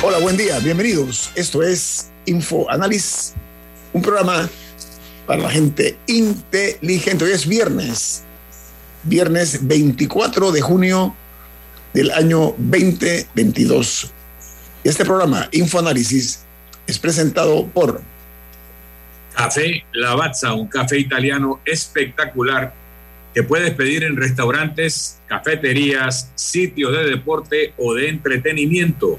Hola, buen día, bienvenidos. Esto es Info Análisis, un programa para la gente inteligente. Hoy es viernes, viernes 24 de junio del año 2022. Este programa, Info Análisis, es presentado por Café Lavazza, un café italiano espectacular que puedes pedir en restaurantes, cafeterías, sitios de deporte o de entretenimiento.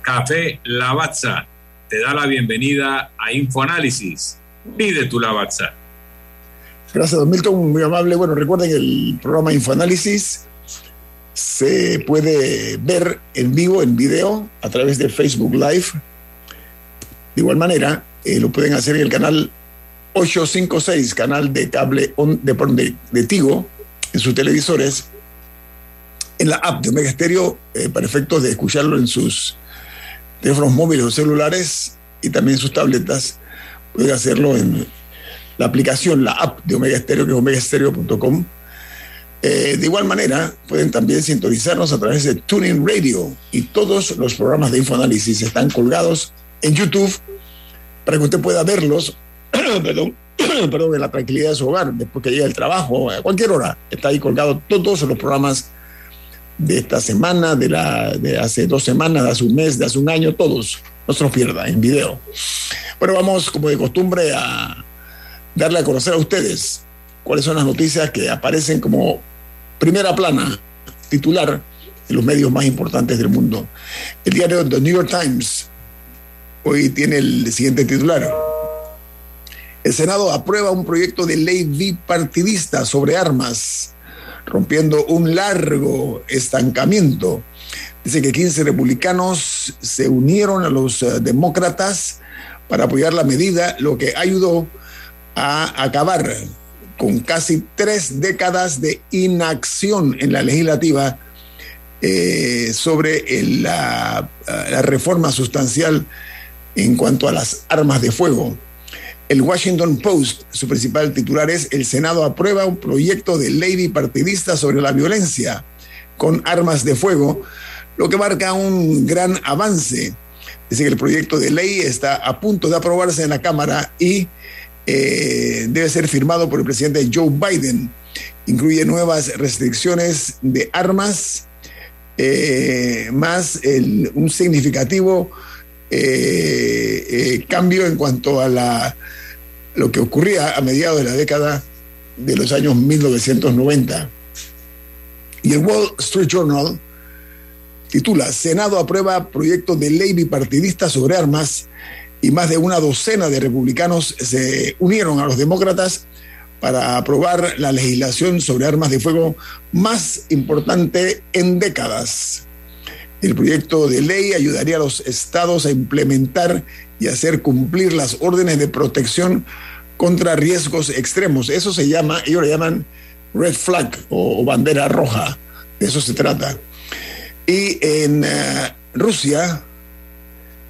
Café Lavazza te da la bienvenida a Infoanálisis. Pide tu Lavazza. Gracias, don Milton, muy amable. Bueno, recuerden el programa Infoanálisis se puede ver en vivo, en video, a través de Facebook Live. De igual manera, eh, lo pueden hacer en el canal 856, canal de cable de, de, Tigo, en sus televisores, en la app de Omega Stereo, eh, para efectos de escucharlo en sus teléfonos móviles o celulares y también en sus tabletas. Pueden hacerlo en la aplicación, la app de Omega Stereo, que es omegastereo.com. Eh, de igual manera, pueden también sintonizarnos a través de Tuning Radio y todos los programas de infoanálisis están colgados en YouTube para que usted pueda verlos perdón, perdón, en la tranquilidad de su hogar, después que llega el trabajo, a cualquier hora. Está ahí colgado todos los programas de esta semana, de, la, de hace dos semanas, de hace un mes, de hace un año, todos. No se los pierda en video. Bueno, vamos como de costumbre a darle a conocer a ustedes cuáles son las noticias que aparecen como primera plana, titular, en los medios más importantes del mundo. El diario The New York Times hoy tiene el siguiente titular. El Senado aprueba un proyecto de ley bipartidista sobre armas, rompiendo un largo estancamiento. Dice que 15 republicanos se unieron a los eh, demócratas para apoyar la medida, lo que ayudó a acabar con casi tres décadas de inacción en la legislativa eh, sobre la reforma sustancial en cuanto a las armas de fuego. El Washington Post, su principal titular es El Senado aprueba un proyecto de ley bipartidista sobre la violencia con armas de fuego, lo que marca un gran avance. Dice que el proyecto de ley está a punto de aprobarse en la Cámara y eh, debe ser firmado por el presidente Joe Biden. Incluye nuevas restricciones de armas, eh, más un significativo eh, cambio en cuanto a la lo que ocurría a mediados de la década de los años 1990. Y el Wall Street Journal titula, Senado aprueba proyecto de ley bipartidista sobre armas y más de una docena de republicanos se unieron a los demócratas para aprobar la legislación sobre armas de fuego más importante en décadas. El proyecto de ley ayudaría a los estados a implementar y hacer cumplir las órdenes de protección contra riesgos extremos. Eso se llama, ellos le llaman red flag o, bandera roja. De eso se trata. Y en eh, Rusia,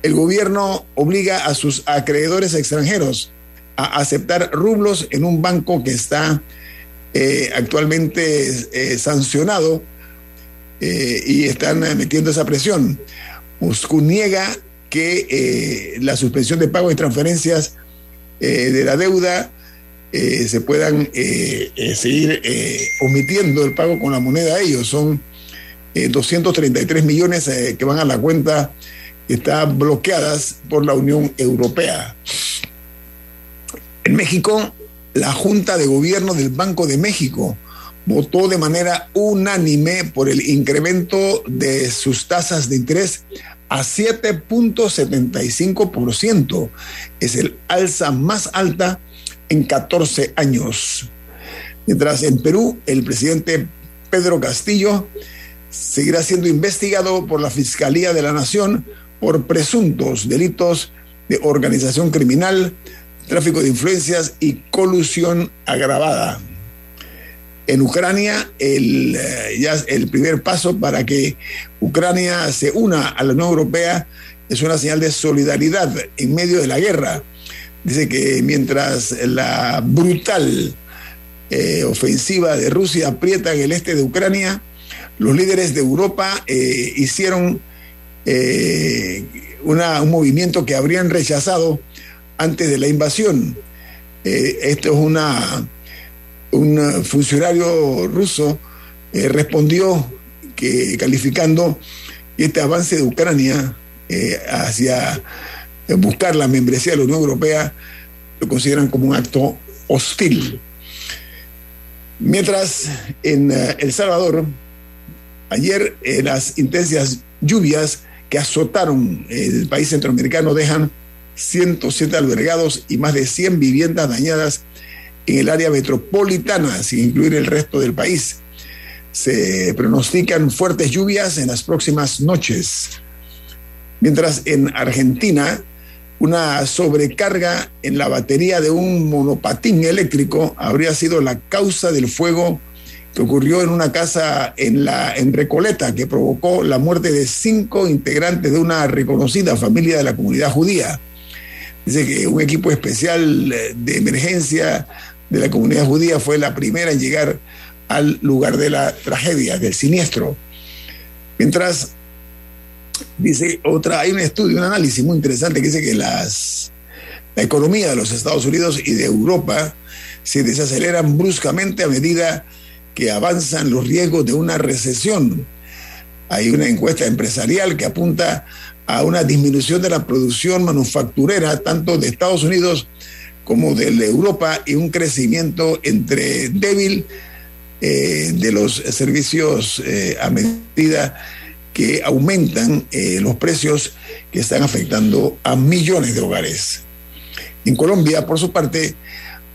el gobierno obliga a sus acreedores extranjeros a aceptar rublos en un banco que está eh, actualmente eh, sancionado y están metiendo esa presión. Moscú niega que eh, la suspensión de pagos y transferencias eh, de la deuda eh, se puedan seguir omitiendo el pago con la moneda a ellos. Son 233 millones que van a la cuenta que está bloqueadas por la Unión Europea. En México, la Junta de Gobierno del Banco de México votó de manera unánime por el incremento de sus tasas de interés a 7.75%. Es el alza más alta en 14 años. Mientras en Perú, el presidente Pedro Castillo seguirá siendo investigado por la Fiscalía de la Nación por presuntos delitos de organización criminal, tráfico de influencias y colusión agravada. En Ucrania, el, eh, ya el primer paso para que Ucrania se una a la Unión Europea es una señal de solidaridad en medio de la guerra. Dice que mientras la brutal eh, ofensiva de Rusia aprieta en el este de Ucrania, los líderes de Europa eh, hicieron un movimiento que habrían rechazado antes de la invasión. esto es una un funcionario ruso eh, respondió que calificando este avance de Ucrania eh, hacia buscar la membresía de la Unión Europea lo consideran como un acto hostil. Mientras en eh, El Salvador, ayer las intensas lluvias que azotaron el país centroamericano dejan 107 albergados y más de 100 viviendas dañadas en el área metropolitana, sin incluir el resto del país. Se pronostican fuertes lluvias en las próximas noches. Mientras en Argentina, una sobrecarga en la batería de un monopatín eléctrico habría sido la causa del fuego que ocurrió en una casa en, la, en Recoleta, que provocó la muerte de cinco integrantes de una reconocida familia de la comunidad judía. Dice que un equipo especial de emergencia de la comunidad judía fue la primera en llegar al lugar de la tragedia, del siniestro. Mientras, dice otra, hay un estudio, un análisis muy interesante que dice que las, la economía de los Estados Unidos y de Europa se desaceleran bruscamente a medida que avanzan los riesgos de una recesión. Hay una encuesta empresarial que apunta a una disminución de la producción manufacturera tanto de Estados Unidos como de Europa y un crecimiento entre débil eh, de los servicios eh, a medida que aumentan eh, los precios que están afectando a millones de hogares. En Colombia, por su parte,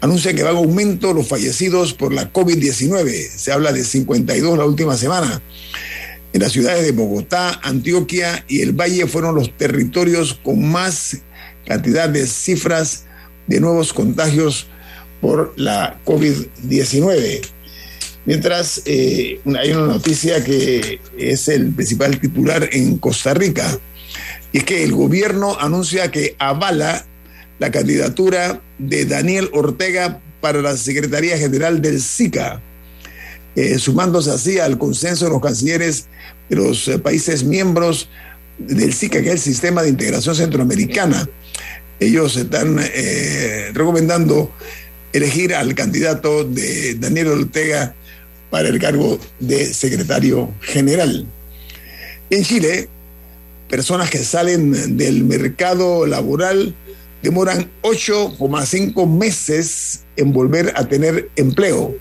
anuncia que va a aumento los fallecidos por la COVID-19. Se habla de 52 la última semana. En las ciudades de Bogotá, Antioquia y el Valle fueron los territorios con más cantidad de cifras de nuevos contagios por la COVID-19. Mientras eh, hay una noticia que es el principal titular en Costa Rica, y es que el gobierno anuncia que avala la candidatura de Daniel Ortega para la Secretaría General del SICA, eh, sumándose así al consenso de los cancilleres de los eh, países miembros del SICA, que es el Sistema de Integración Centroamericana ellos están eh, recomendando elegir al candidato de Daniel Ortega para el cargo de secretario general. En Chile, personas que salen del mercado laboral demoran 8,5 meses en volver a tener empleo.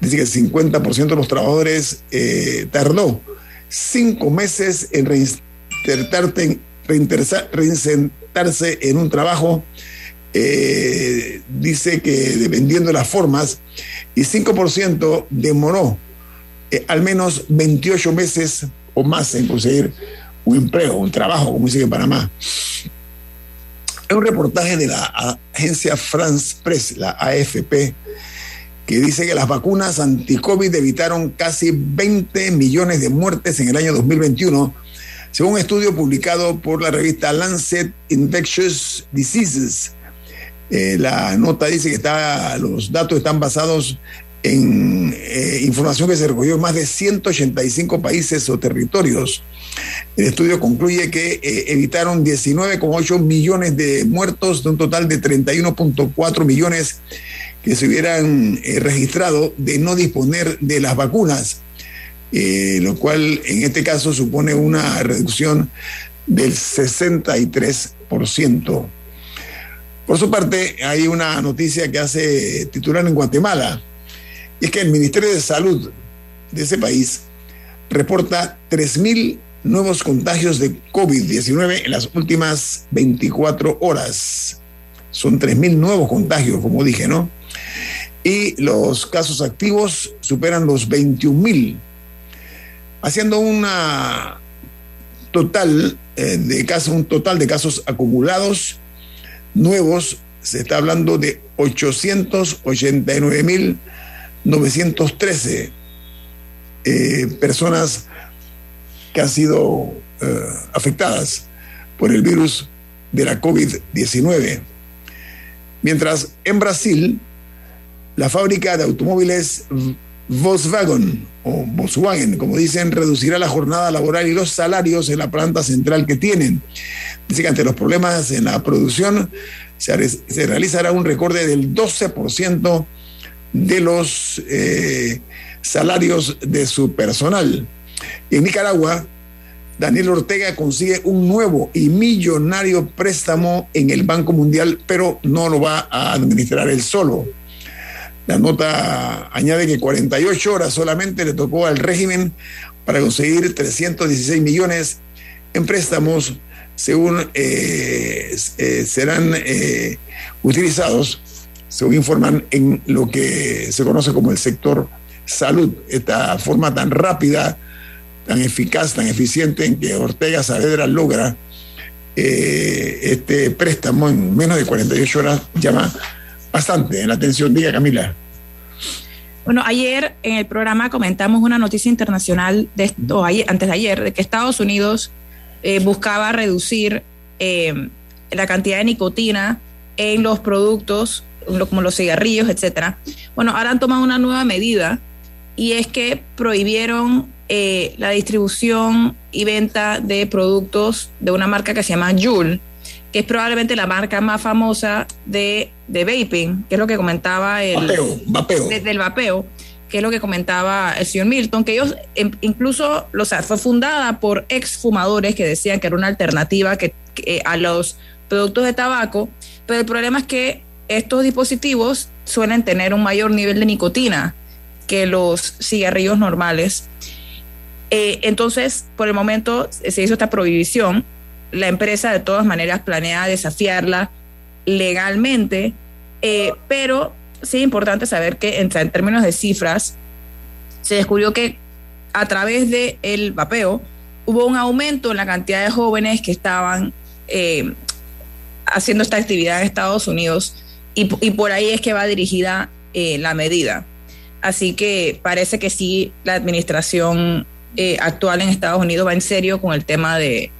Dice que el 50% de los trabajadores eh, tardó cinco meses en reinsertarse en un trabajo, eh, dice que dependiendo de las formas, y 5% demoró eh, al menos 28 meses o más en conseguir un empleo, un trabajo, como dice en Panamá. Hay un reportaje de la agencia France Press, la AFP, que dice que las vacunas anti-COVID evitaron casi 20 millones de muertes en el año 2021 según un estudio publicado por la revista Lancet Infectious Diseases, eh, la nota dice que está, los datos están basados en eh, información que se recogió en más de 185 países o territorios. El estudio concluye que eh, evitaron 19,8 millones de muertos de un total de 31,4 millones que se hubieran registrado de no disponer de las vacunas. Eh, lo cual en este caso supone una reducción del 63%. Por su parte, hay una noticia que hace titular en Guatemala. Y es que el Ministerio de Salud de ese país reporta 3.000 nuevos contagios de COVID-19 en las últimas 24 horas. Son 3.000 nuevos contagios, como dije, ¿no? Y los casos activos superan los 21.000, haciendo una total eh, de casos, un total de casos acumulados nuevos, se está hablando de 889.913 eh, personas que han sido eh, afectadas por el virus de la COVID-19. Mientras en Brasil, la fábrica de automóviles Volkswagen o Volkswagen, como dicen, reducirá la jornada laboral y los salarios en la planta central que tienen. Dice que ante los problemas en la producción se, realizará un recorte del 12% de los eh, salarios de su personal. En Nicaragua, Daniel Ortega consigue un nuevo y millonario préstamo en el Banco Mundial, pero no lo va a administrar él solo. La nota añade que 48 horas solamente le tocó al régimen para conseguir 316 millones en préstamos, según eh, eh, serán eh, utilizados, según informan, en lo que se conoce como el sector salud. Esta forma tan rápida tan eficaz, tan eficiente en que Ortega Saavedra logra este préstamo en menos de 48 horas llama bastante la atención. Diga Camila. Bueno, ayer en el programa comentamos una noticia internacional, de esto, antes de ayer, de que Estados Unidos eh, buscaba reducir eh, la cantidad de nicotina en los productos, como los cigarrillos, etcétera. Bueno, ahora han tomado una nueva medida y es que prohibieron eh, la distribución y venta de productos de una marca que se llama Juul, que es probablemente la marca más famosa de, de vaping, que es lo que comentaba el vapeo, del vapeo, que es lo que comentaba el señor Milton, que ellos em, incluso, o sea, fue fundada por ex fumadores que decían que era una alternativa que, a los productos de tabaco, pero el problema es que estos dispositivos suelen tener un mayor nivel de nicotina que los cigarrillos normales eh, entonces, por el momento se hizo esta prohibición. La empresa de todas maneras planea desafiarla legalmente, eh, pero sí es importante saber que en, términos de cifras, se descubrió que a través del el vapeo hubo un aumento en la cantidad de jóvenes que estaban eh, haciendo esta actividad en Estados Unidos y, por ahí es que va dirigida la medida. Así que parece que sí, la administración eh, actual en Estados Unidos va en serio con el tema de,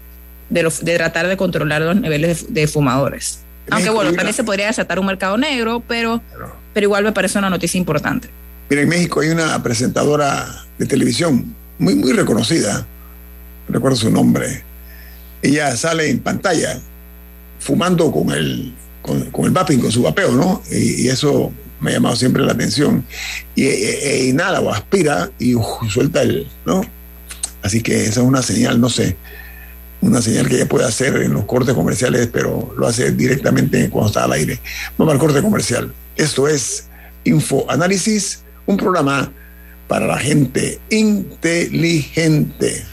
de, tratar de controlar los niveles de, fumadores. Aunque bueno, también se podría desatar un mercado negro, pero, pero igual me parece una noticia importante. Mira, en México hay una presentadora de televisión muy, muy reconocida, recuerdo su nombre. Ella sale en pantalla fumando con el, con, el vaping, con su vapeo, ¿no? Y, eso me ha llamado siempre la atención. Y, e, e inhala o aspira y suelta el, ¿no? Así que esa es una señal, no sé, una señal que ella puede hacer en los cortes comerciales, pero lo hace directamente cuando está al aire. Vamos al corte comercial. Esto es Info Análisis, un programa para la gente inteligente.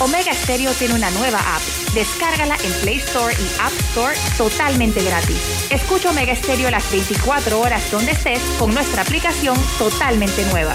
Omega Stereo tiene una nueva app. Descárgala en Play Store y App Store totalmente gratis. Escucha Omega Stereo las 24 horas donde estés con nuestra aplicación totalmente nueva.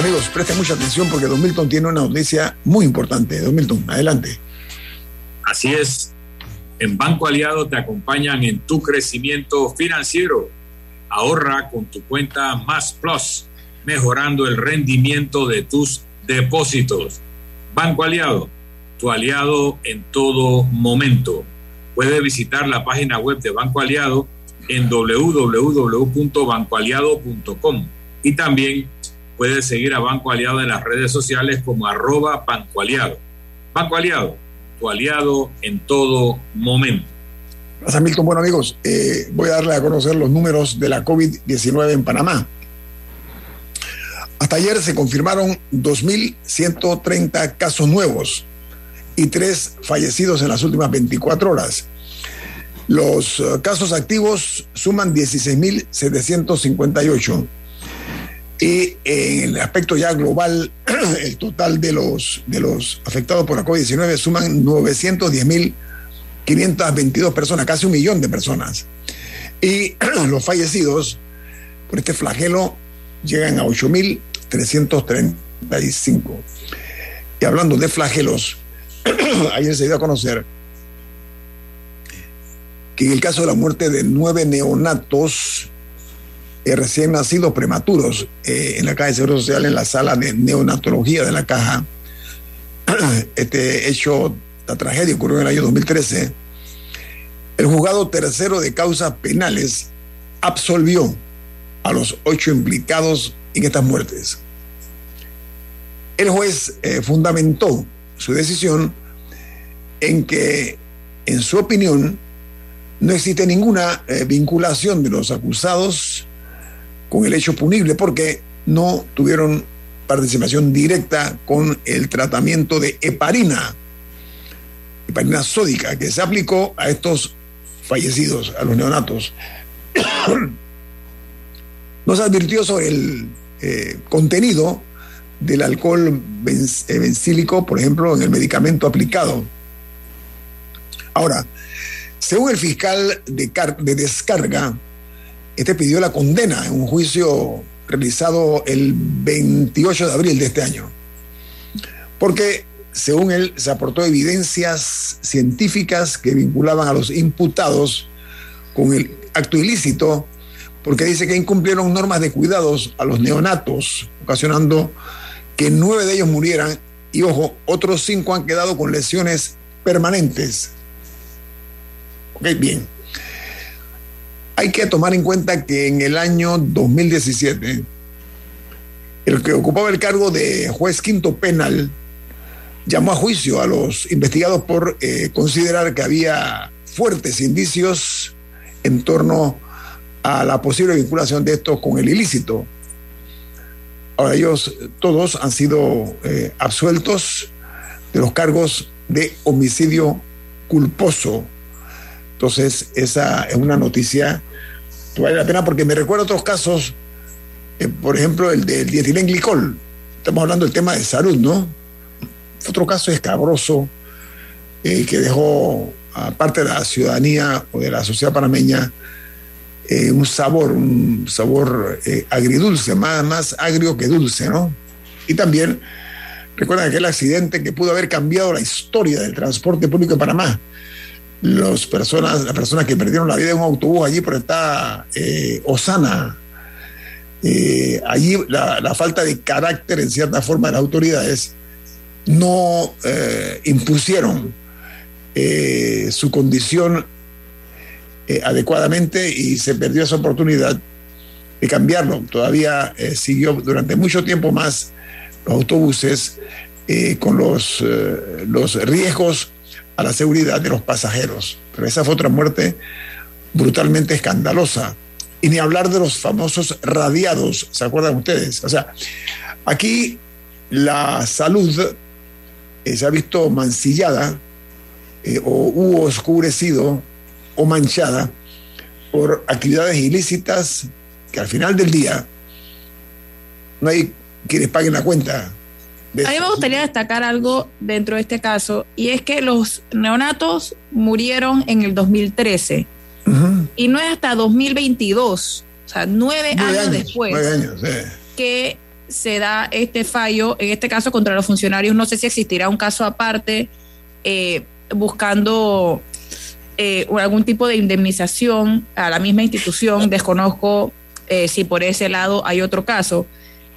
Amigos, presten mucha atención porque Don Milton tiene una noticia muy importante. Don Milton, adelante. Así es. En Banco Aliado te acompañan en tu crecimiento financiero. Ahorra con tu cuenta Más Plus, mejorando el rendimiento de tus depósitos. Banco Aliado, tu aliado en todo momento. Puedes visitar la página web de Banco Aliado en www.bancoaliado.com y también puedes seguir a Banco Aliado en las redes sociales como arroba Banco Aliado. Banco Aliado, tu aliado en todo momento. Gracias, Milton. Bueno, amigos, eh, voy a darle a conocer los números de la COVID-19 en Panamá. Hasta ayer se confirmaron 2.130 casos nuevos y tres fallecidos en las últimas 24 horas. Los uh, casos activos suman 16.758 y en el aspecto ya global, el total de los, de los afectados por la COVID-19 suman 910.522 personas, casi un millón de personas. Y los fallecidos por este flagelo llegan a 8.335. Y hablando de flagelos, ayer se dio a conocer que en el caso de la muerte de nueve neonatos, eh, recién nacidos prematuros eh, en la Caja de Seguro Social, en la sala de neonatología de la Caja. Este hecho, esta tragedia ocurrió en el año 2013. El juzgado tercero de causas penales absolvió a los ocho implicados en estas muertes. El juez eh, fundamentó su decisión en que, en su opinión, no existe ninguna eh, vinculación de los acusados con el hecho punible porque no tuvieron participación directa con el tratamiento de heparina, heparina sódica, que se aplicó a estos fallecidos, a los neonatos. Nos advirtió sobre el eh, contenido del alcohol bencílico, por ejemplo, en el medicamento aplicado. Ahora, según el fiscal de descarga, este pidió la condena en un juicio realizado el 28 de abril de este año, porque según él se aportó evidencias científicas que vinculaban a los imputados con el acto ilícito, porque dice que incumplieron normas de cuidados a los neonatos, ocasionando que nueve de ellos murieran y, ojo, otros cinco han quedado con lesiones permanentes. Ok, bien. Hay que tomar en cuenta que en el año 2017, el que ocupaba el cargo de juez quinto penal llamó a juicio a los investigados por eh, considerar que había fuertes indicios en torno a la posible vinculación de estos con el ilícito. Ahora ellos todos han sido eh, absueltos de los cargos de homicidio culposo. Entonces, esa es una noticia vale la pena porque me recuerda otros casos, eh, por ejemplo, el del dietilenglicol. Estamos hablando del tema de salud, ¿no? Otro caso escabroso eh, que dejó a parte de la ciudadanía o de la sociedad panameña eh, un sabor, un sabor eh, agridulce, más, más agrio que dulce, ¿no? Y también recuerdan aquel accidente que pudo haber cambiado la historia del transporte público de Panamá. Los personas, las personas que perdieron la vida en un autobús allí por esta Osana, allí la, falta de carácter en cierta forma de las autoridades no impusieron eh, su condición eh, adecuadamente y se perdió esa oportunidad de cambiarlo. Todavía eh, siguió durante mucho tiempo más los autobuses con los, los riesgos a la seguridad de los pasajeros. Pero esa fue otra muerte brutalmente escandalosa. Y ni hablar de los famosos radiados, ¿se acuerdan ustedes? O sea, aquí la salud se ha visto mancillada eh, o hubo oscurecido o manchada por actividades ilícitas que al final del día no hay quienes paguen la cuenta. A mí me gustaría destacar algo dentro de este caso y es que los neonatos murieron en el 2013 y no es hasta 2022, o sea, nueve, años, después, que se da este fallo, en este caso contra los funcionarios. No sé si existirá un caso aparte. Eh, buscando eh, algún tipo de indemnización a la misma institución. Desconozco eh, si por ese lado hay otro caso.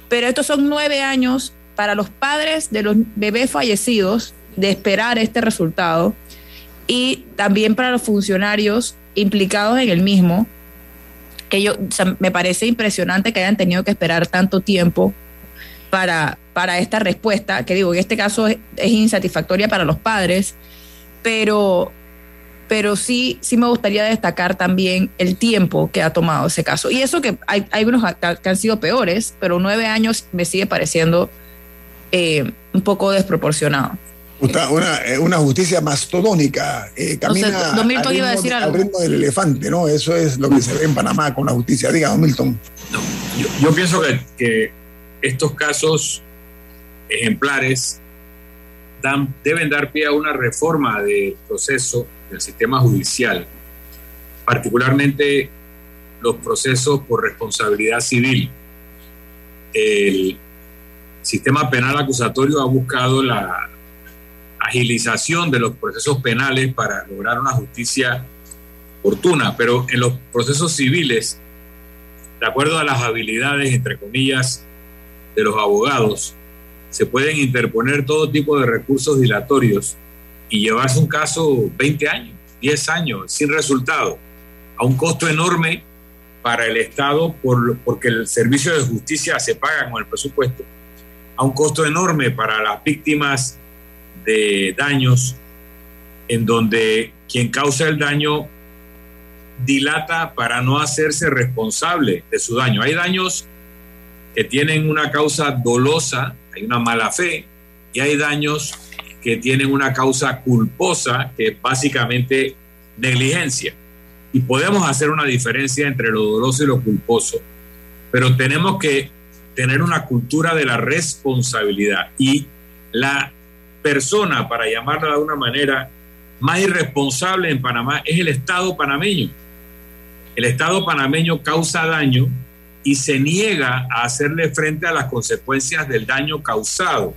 Pero estos son nueve años para los padres de los bebés fallecidos de esperar este resultado y también para los funcionarios implicados en el mismo, que yo, me parece impresionante que hayan tenido que esperar tanto tiempo para, para esta respuesta, que digo, en este caso es insatisfactoria para los padres, pero, pero sí, sí me gustaría destacar también el tiempo que ha tomado ese caso. Y eso que hay, hay unos que han sido peores, pero nueve años me sigue pareciendo eh, un poco desproporcionado. Una, eh, una justicia mastodónica, eh, camina al, ritmo, del elefante, ¿no? Eso es lo que se ve en Panamá con la justicia. Diga, don Milton. yo, pienso que, que estos casos ejemplares deben dar pie a una reforma del proceso del sistema judicial, particularmente los procesos por responsabilidad civil. El sistema penal acusatorio ha buscado la agilización de los procesos penales para lograr una justicia oportuna, pero en los procesos civiles, de acuerdo a las habilidades, entre comillas, de los abogados, se pueden interponer todo tipo de recursos dilatorios y llevarse un caso 20 años, 10 años, sin resultado, a un costo enorme para el Estado por, porque el servicio de justicia se paga con el presupuesto, a un costo enorme para las víctimas de daños, en donde quien causa el daño dilata para no hacerse responsable de su daño. Hay daños que tienen una causa dolosa, hay una mala fe, y hay daños que tienen una causa culposa, que es básicamente negligencia. Y podemos hacer una diferencia entre lo doloso y lo culposo, pero tenemos que tener una cultura de la responsabilidad. Y la persona, para llamarla de una manera, más irresponsable en Panamá es el Estado panameño. El Estado panameño causa daño y se niega a hacerle frente a las consecuencias del daño causado.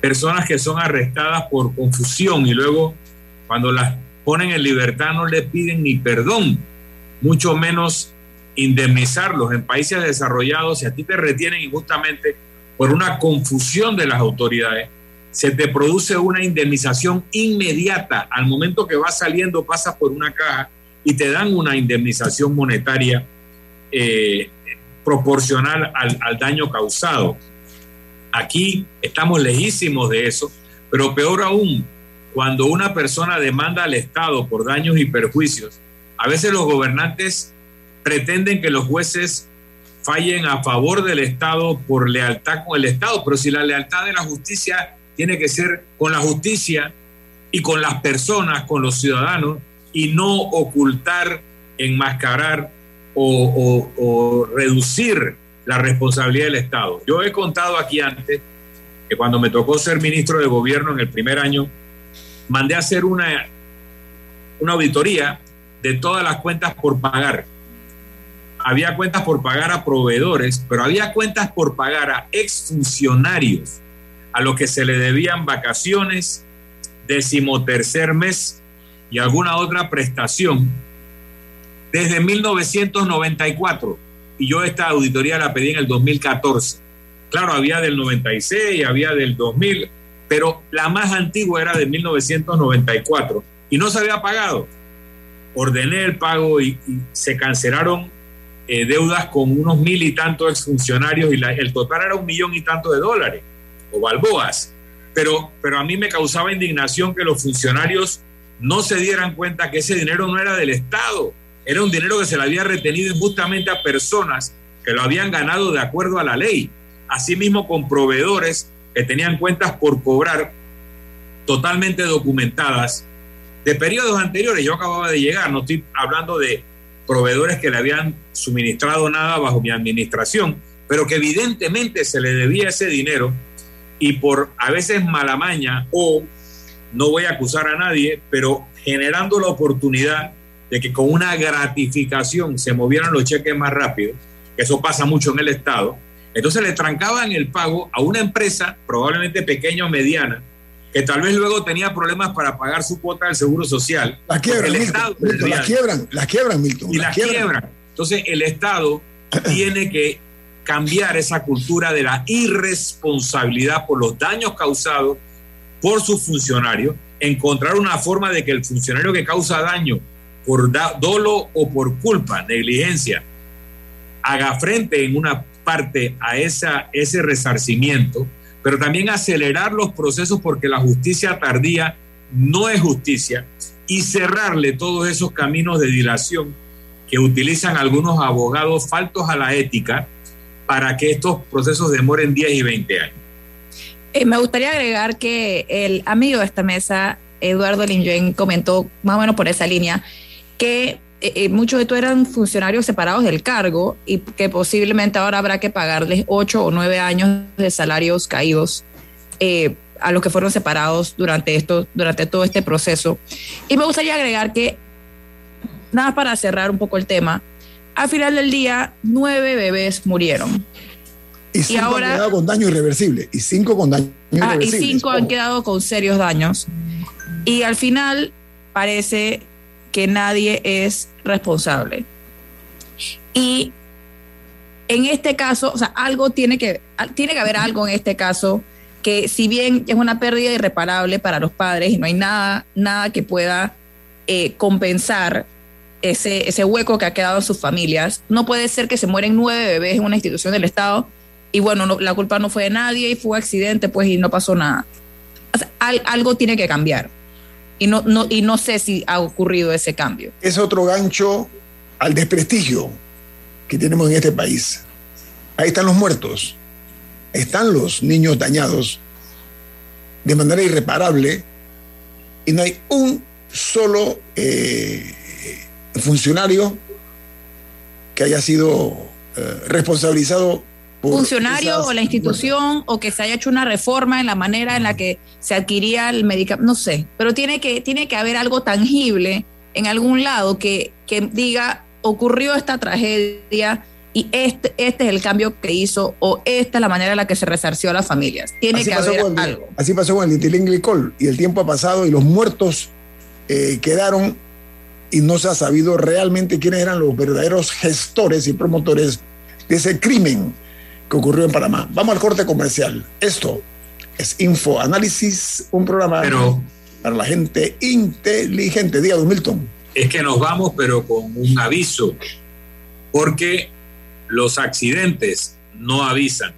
Personas que son arrestadas por confusión y luego cuando las ponen en libertad no le piden ni perdón, mucho menos indemnizarlos. En países desarrollados, si a ti te retienen injustamente por una confusión de las autoridades, se te produce una indemnización inmediata. Al momento que vas saliendo, pasas por una caja y te dan una indemnización monetaria eh, proporcional al, daño causado. Aquí estamos lejísimos de eso, pero peor aún, cuando una persona demanda al Estado por daños y perjuicios, a veces los gobernantes pretenden que los jueces fallen a favor del Estado por lealtad con el Estado, pero si la lealtad de la justicia tiene que ser con la justicia y con las personas, con los ciudadanos, y no ocultar, enmascarar o, reducir la responsabilidad del Estado. Yo he contado aquí antes que cuando me tocó ser ministro de gobierno en el primer año, mandé a hacer una, una auditoría de todas las cuentas por pagar. Había cuentas por pagar a proveedores, pero había cuentas por pagar a exfuncionarios, a los que se le debían vacaciones, decimotercer mes y alguna otra prestación desde 1994. Y yo esta auditoría la pedí en el 2014. Claro, había del 96, había del 2000, pero la más antigua era de 1994 y no se había pagado. Ordené el pago y, se cancelaron eh, deudas con unos mil y tantos exfuncionarios y el total era un millón y tanto de dólares o balboas. Pero, pero a mí me causaba indignación que los funcionarios no se dieran cuenta que ese dinero no era del Estado, era un dinero que se le había retenido injustamente a personas que lo habían ganado de acuerdo a la ley. Asimismo con proveedores que tenían cuentas por cobrar totalmente documentadas de periodos anteriores. Yo acababa de llegar, no estoy hablando de proveedores que le habían suministrado nada bajo mi administración, pero que evidentemente se le debía ese dinero y por a veces mala maña o no voy a acusar a nadie, pero generando la oportunidad de que con una gratificación se movieran los cheques más rápido, que eso pasa mucho en el Estado, entonces le trancaban el pago a una empresa, probablemente pequeña o mediana, que tal vez luego tenía problemas para pagar su cuota del Seguro Social. La quiebran, la quiebran, la quiebran, Milton. Y la, quiebran. Entonces el Estado tiene que cambiar esa cultura de la irresponsabilidad por los daños causados por sus funcionarios, encontrar una forma de que el funcionario que causa daño por dolo o por culpa, negligencia, haga frente en una parte a esa, ese resarcimiento, pero también acelerar los procesos porque la justicia tardía no es justicia y cerrarle todos esos caminos de dilación que utilizan algunos abogados faltos a la ética para que estos procesos demoren 10 y 20 años. Eh, me gustaría agregar que el amigo de esta mesa, Eduardo Lingen, comentó más o menos por esa línea que eh, eh, muchos de estos eran funcionarios separados del cargo y que posiblemente ahora habrá que pagarles ocho o nueve años de salarios caídos a los que fueron separados durante, esto, durante todo este proceso. Y me gustaría agregar que, nada para cerrar un poco el tema, al final del día, nueve bebés murieron. Y cinco ahora, han quedado con daño irreversible. Y cinco con daño ah, Y cinco han quedado con serios daños. Y al final parece que nadie es responsable. Y en este caso, o sea, algo tiene que, tiene que haber algo en este caso que si bien es una pérdida irreparable para los padres y no hay nada, nada que pueda eh, compensar ese, ese hueco que ha quedado en sus familias. No puede ser que se mueren nueve bebés en una institución del Estado y bueno, la culpa no fue de nadie y fue accidente, pues y no pasó nada. algo tiene que cambiar. Y no, no, y no sé si ha ocurrido ese cambio. Es otro gancho al desprestigio que tenemos en este país. Ahí están los muertos, están los niños dañados de manera irreparable y no hay un solo eh, funcionario que haya sido eh, responsabilizado funcionario o la institución o que se haya hecho una reforma en la manera en la que se adquiría el medicamento, no sé, pero tiene que, tiene que haber algo tangible en algún lado que, que diga, ocurrió esta tragedia y este, este es el cambio que hizo o esta es la manera en la que se resarció a las familias. Tiene que haber algo. Así pasó con el ditilenglicol y el tiempo ha pasado y los muertos eh, quedaron y no se ha sabido realmente quiénes eran los verdaderos gestores y promotores de ese crimen que ocurrió en Panamá. Vamos al corte comercial. Esto es Info Análisis, un programa para la gente inteligente. Diga, Don Milton. Es que nos vamos, pero con un aviso, porque los accidentes no avisan.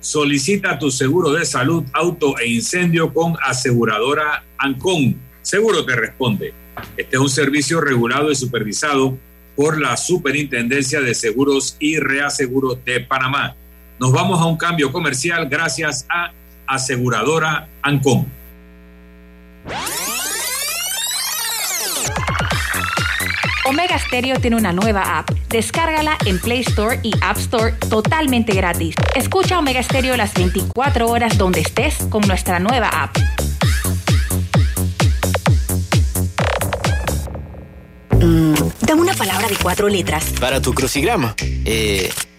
Solicita tu seguro de salud, auto e incendio con aseguradora Ancon. Seguro te responde. Este es un servicio regulado y supervisado por la Superintendencia de Seguros y Reaseguros de Panamá. Nos vamos a un cambio comercial gracias a Aseguradora Ancom. Omega Stereo tiene una nueva app. Descárgala en Play Store y App Store totalmente gratis. Escucha Omega Stereo las 24 horas donde estés con nuestra nueva app. Mm, dame una palabra de cuatro letras. Para tu crucigrama. Eh,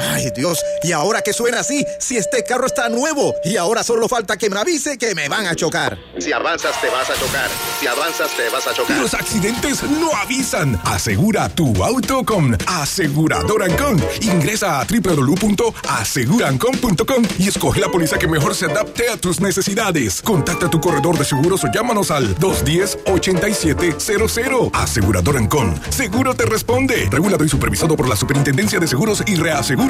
Ay Dios, ¿y ahora qué suena así? Si este carro está nuevo y ahora solo falta que me avise que me van a chocar. Si avanzas te vas a chocar. Si avanzas te vas a chocar. Los accidentes no avisan. Asegura tu auto con Aseguradora Ancon. Ingresa a www.asegurancon.com y escoge la póliza que mejor se adapte a tus necesidades. Contacta a tu corredor de seguros o llámanos al 210-8700. Aseguradora Ancon. Seguro te responde. Regulado y supervisado por la Superintendencia de Seguros y Reaseguros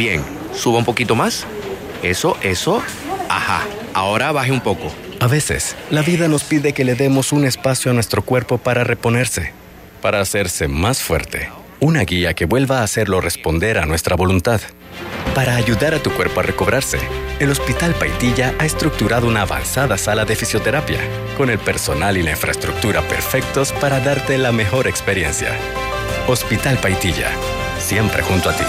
Bien, suba un poquito más. Eso, eso. Ajá, ahora baje un poco. A veces, la vida nos pide que le demos un espacio a nuestro cuerpo para reponerse, para hacerse más fuerte. Una guía que vuelva a hacerlo responder a nuestra voluntad. Para ayudar a tu cuerpo a recobrarse, el Hospital Paitilla ha estructurado una avanzada sala de fisioterapia, con el personal y la infraestructura perfectos para darte la mejor experiencia. Hospital Paitilla, siempre junto a ti.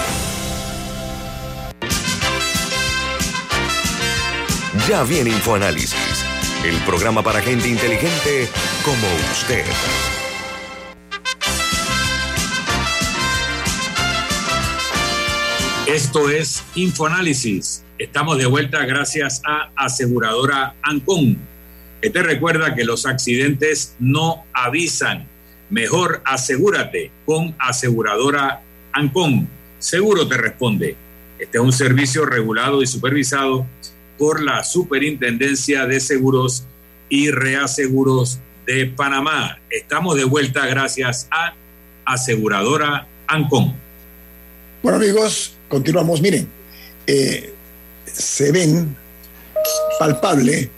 Ya viene InfoAnálisis, el programa para gente inteligente como usted. Esto es InfoAnálisis. Estamos de vuelta gracias a Aseguradora Ancon, que te recuerda que los accidentes no avisan. Mejor asegúrate con Aseguradora Ancon. Seguro te responde. Este es un servicio regulado y supervisado por la Superintendencia de Seguros y Reaseguros de Panamá. Estamos de vuelta gracias a Aseguradora Ancon. Bueno amigos, continuamos. Miren, eh, se ven palpable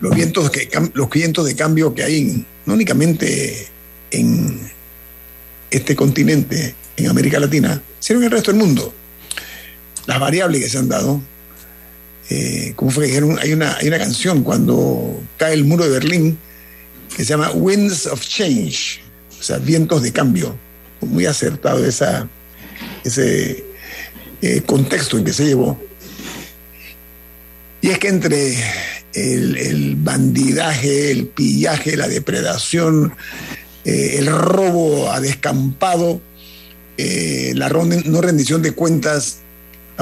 los vientos, que, los vientos de cambio que hay, no únicamente en este continente, en América Latina, sino en el resto del mundo. Las variables que se han dado, eh, como fue que dijeron, hay una, hay una canción cuando cae el muro de Berlín que se llama Winds of Change, o sea, vientos de cambio. Muy acertado esa, ese eh, contexto en que se llevó. Y es que entre el, el bandidaje, el pillaje, la depredación, eh, el robo a descampado, la no rendición de cuentas,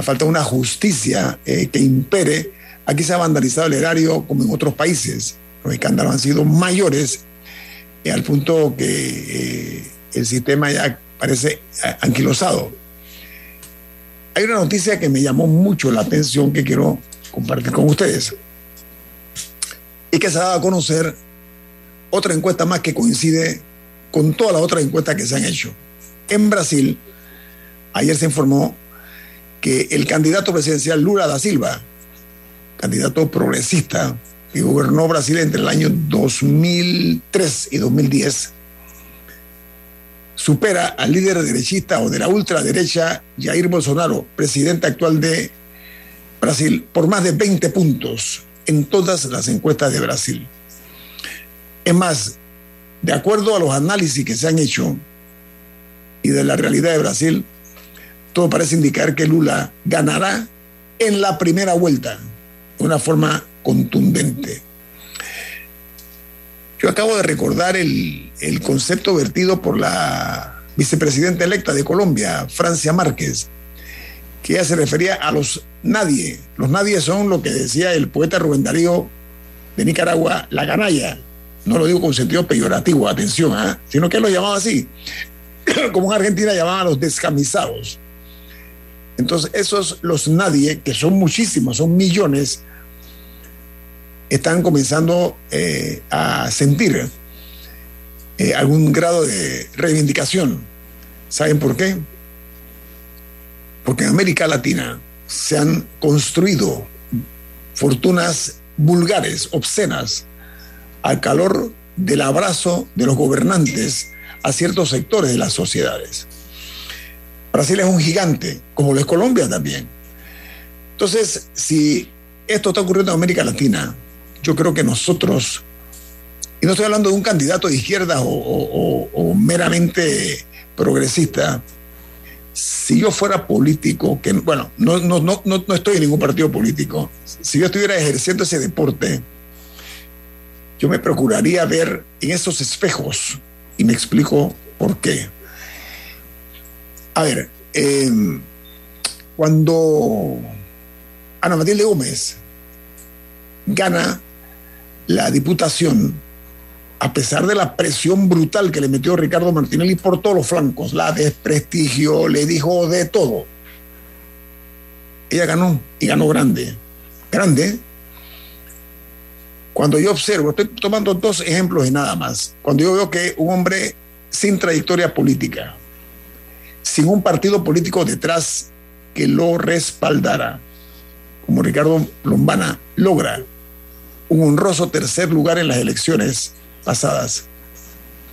la falta de una justicia eh, que impere, aquí se ha vandalizado el erario como en otros países. Los escándalos han sido mayores al punto que el sistema ya parece anquilosado. Hay una noticia que me llamó mucho la atención que quiero compartir con ustedes. Y que se ha dado a conocer otra encuesta más que coincide con todas las otras encuestas que se han hecho. En Brasil, ayer se informó que el candidato presidencial Lula da Silva, candidato progresista que gobernó Brasil entre el año 2003 y 2010, supera al líder derechista o de la ultraderecha Jair Bolsonaro, presidente actual de Brasil, por más de 20 puntos en todas las encuestas de Brasil. Es más, de acuerdo a los análisis que se han hecho y de la realidad de Brasil, todo parece indicar que Lula ganará en la primera vuelta de una forma contundente. Yo acabo de recordar el, el concepto vertido por la vicepresidenta electa de Colombia, Francia Márquez, que ella se refería a los nadie. Los nadie son lo que decía el poeta Rubén Darío de Nicaragua, la canalla, no lo digo con sentido peyorativo, atención, ¿ah? sino que lo llamaba así, como en Argentina llamaban a los descamisados. Entonces, esos los nadie, que son muchísimos, son millones, están comenzando eh, a sentir eh, algún grado de reivindicación. ¿Saben por qué? Porque en América Latina se han construido fortunas vulgares, obscenas, al calor del abrazo de los gobernantes a ciertos sectores de las sociedades. Brasil es un gigante, como lo es Colombia también. Entonces, si esto está ocurriendo en América Latina, yo creo que nosotros, y no estoy hablando de un candidato de izquierda o, meramente progresista, si yo fuera político, que bueno, no, no, no, no estoy en ningún partido político, si yo estuviera ejerciendo ese deporte, yo me procuraría ver en esos espejos y me explico por qué. A ver, em, cuando Ana Matilde Gómez gana la diputación, a pesar de la presión brutal que le metió Ricardo Martinelli por todos los flancos, la desprestigio, le dijo de todo. Ella ganó y ganó grande. Grande. Cuando yo observo, estoy tomando dos ejemplos y nada más. Cuando yo veo que un hombre sin trayectoria política, sin un partido político detrás que lo respaldara, como Ricardo Lombana logra un honroso tercer lugar en las elecciones pasadas.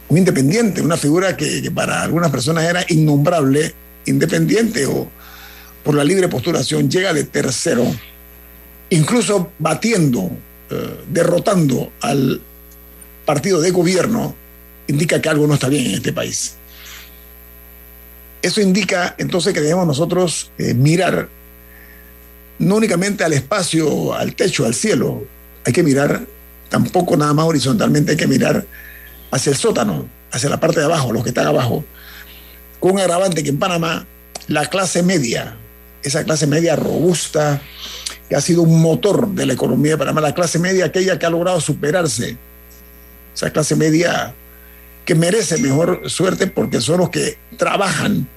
Un independiente, una figura que, para algunas personas era innombrable, independiente o por la libre postulación, llega de tercero, incluso batiendo, eh, derrotando al partido de gobierno, indica que algo no está bien en este país. Eso indica entonces que debemos nosotros eh, mirar no únicamente al espacio, al techo, al cielo, hay que mirar tampoco nada más horizontalmente, hay que mirar hacia el sótano, hacia la parte de abajo, los que están abajo, con un agravante que en Panamá la clase media, esa clase media robusta, que ha sido un motor de la economía de Panamá, la clase media aquella que ha logrado superarse, esa clase media que merece mejor suerte porque son los que trabajan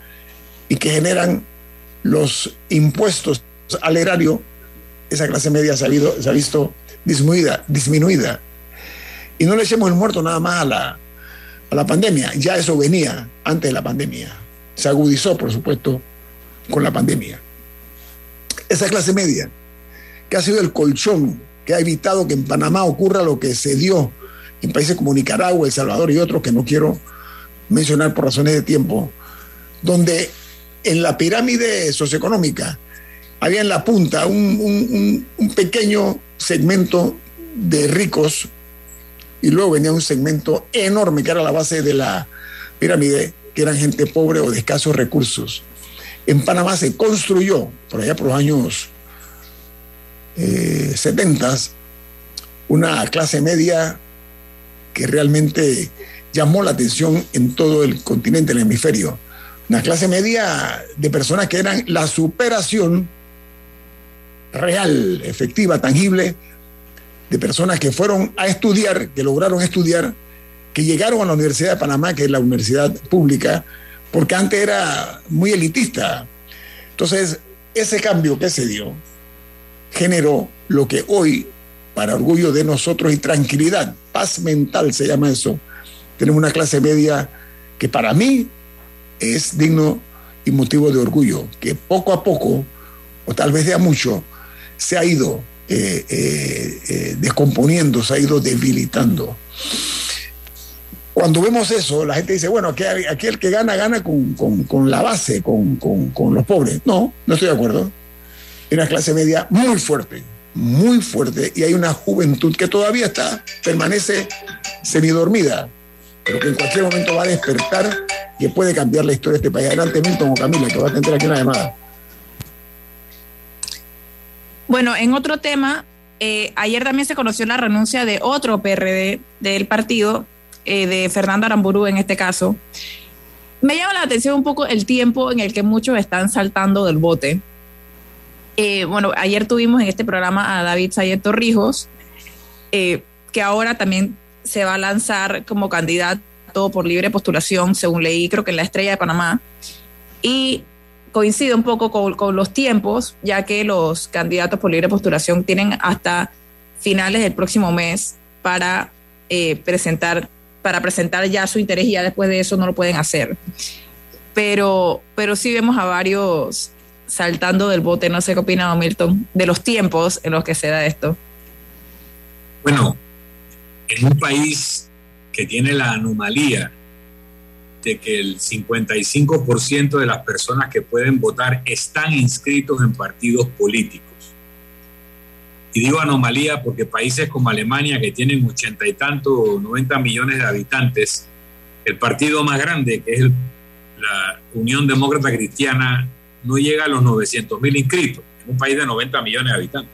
y que generan los impuestos al erario, esa clase media se ha, se ha visto disminuida, disminuida. Y no le echemos el muerto nada más a la, a la pandemia, ya eso venía antes de la pandemia. Se agudizó, por supuesto, con la pandemia. Esa clase media, que ha sido el colchón que ha evitado que en Panamá ocurra lo que se dio en países como Nicaragua, El Salvador y otros que no quiero mencionar por razones de tiempo, donde en la pirámide socioeconómica había en la punta un, un pequeño segmento de ricos y luego venía un segmento enorme que era la base de la pirámide, que eran gente pobre o de escasos recursos. En Panamá se construyó, por allá por los años 70, eh, una clase media que realmente llamó la atención en todo el continente, el hemisferio. Una clase media de personas que eran la superación real, efectiva, tangible, de personas que fueron a estudiar, que lograron estudiar, que llegaron a la Universidad de Panamá, que es la universidad pública, porque antes era muy elitista. Entonces, ese cambio que se dio generó lo que hoy, para orgullo de nosotros y tranquilidad, mental se llama eso, tenemos una clase media que para mí es digno y motivo de orgullo, que poco a poco, o tal vez de a mucho, se ha ido eh, eh, eh, descomponiendo, se ha ido debilitando. Cuando vemos eso, la gente dice, bueno, aquí, el que gana, gana con, la base, con, los pobres. No, no estoy de acuerdo. Hay una clase media muy fuerte, muy fuerte, y hay una juventud que todavía está, permanece semidormida, pero que en cualquier momento va a despertar y puede cambiar la historia de este país. Adelante, Milton o Camila, que va a tener aquí una llamada. Bueno, en otro tema, eh, ayer también se conoció la renuncia de otro PRD del partido, eh, de Fernando Aramburu en este caso. Me llama la atención un poco el tiempo en el que muchos están saltando del bote. Eh, bueno, ayer tuvimos en este programa a David Sayer Torrijos, que ahora también se va a lanzar como candidato por libre postulación, según leí, creo que en la Estrella de Panamá. Y coincide un poco con, los tiempos, ya que los candidatos por libre postulación tienen hasta finales del próximo mes para eh, presentar para presentar ya su interés y ya después de eso no lo pueden hacer. Pero, pero sí vemos a varios saltando del bote, no sé qué opina Milton, de los tiempos en los que se da esto. Bueno, en un país que tiene la anomalía de que el 55% de las personas que pueden votar están inscritos en partidos políticos. Y digo anomalía porque países como Alemania, que tienen ochenta y tanto, 90 millones de habitantes, el partido más grande, que es la Unión Demócrata Cristiana, no llega a los 900 mil inscritos, en un país de 90 millones de habitantes.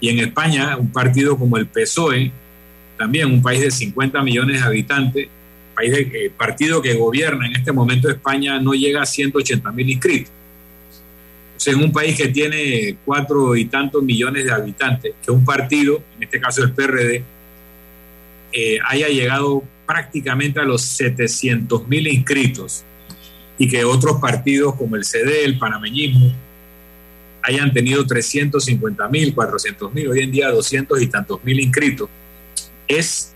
Y en España, un partido como el PSOE, también un país de 50 millones de habitantes, país de, eh, partido que gobierna en este momento España, no llega a 180 mil inscritos. O en un país que tiene cuatro y tantos millones de habitantes, que un partido, en este caso el PRD, eh, haya llegado prácticamente a los 700 mil inscritos y que otros partidos como el CD, el panameñismo, hayan tenido 350 mil, 400 mil, hoy en día 200 y tantos mil inscritos, es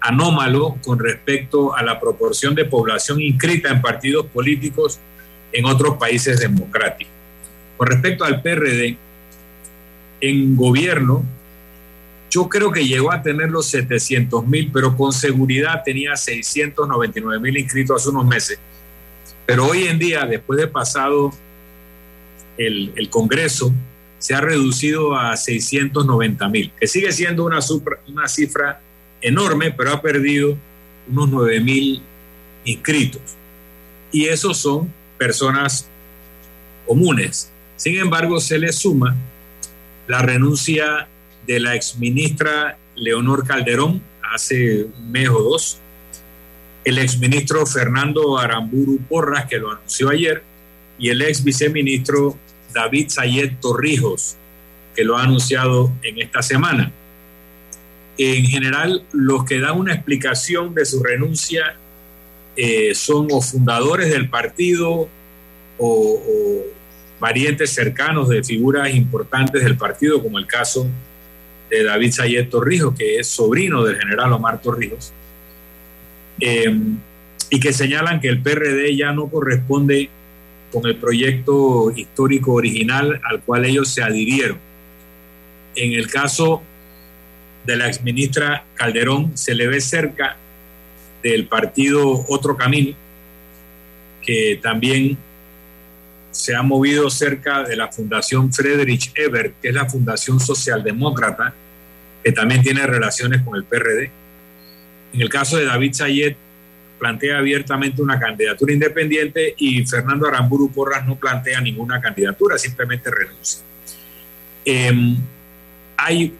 anómalo con respecto a la proporción de población inscrita en partidos políticos en otros países democráticos. Con respecto al PRD, en gobierno, yo creo que llegó a tener los 700 mil, pero con seguridad tenía 699 mil inscritos hace unos meses. Pero hoy en día, después de pasado el, Congreso, se ha reducido a 690 mil, que sigue siendo una, cifra enorme, pero ha perdido unos 9 mil inscritos. Y esos son personas comunes, sin embargo, se le suma la renuncia de la exministra Leonor Calderón hace un mes o dos, el exministro Fernando Aramburu Porras, que lo anunció ayer, y el ex viceministro David Sayed Torrijos, que lo ha anunciado en esta semana. En general, los que dan una explicación de su renuncia eh, son o fundadores del partido o variantes cercanos de figuras importantes del partido, como el caso de David Sayed Torrijos, que es sobrino del general Omar Torrijos, em, y que señalan que el PRD ya no corresponde con el proyecto histórico original al cual ellos se adhirieron. En el caso de la exministra Calderón, se le ve cerca del partido Otro Camino, que también se ha movido cerca de la Fundación Friedrich Ebert, que es la Fundación Socialdemócrata, que también tiene relaciones con el PRD. En el caso de David Sayet, plantea abiertamente una candidatura independiente y Fernando Aramburu Porras no plantea ninguna candidatura, simplemente renuncia. Em, hay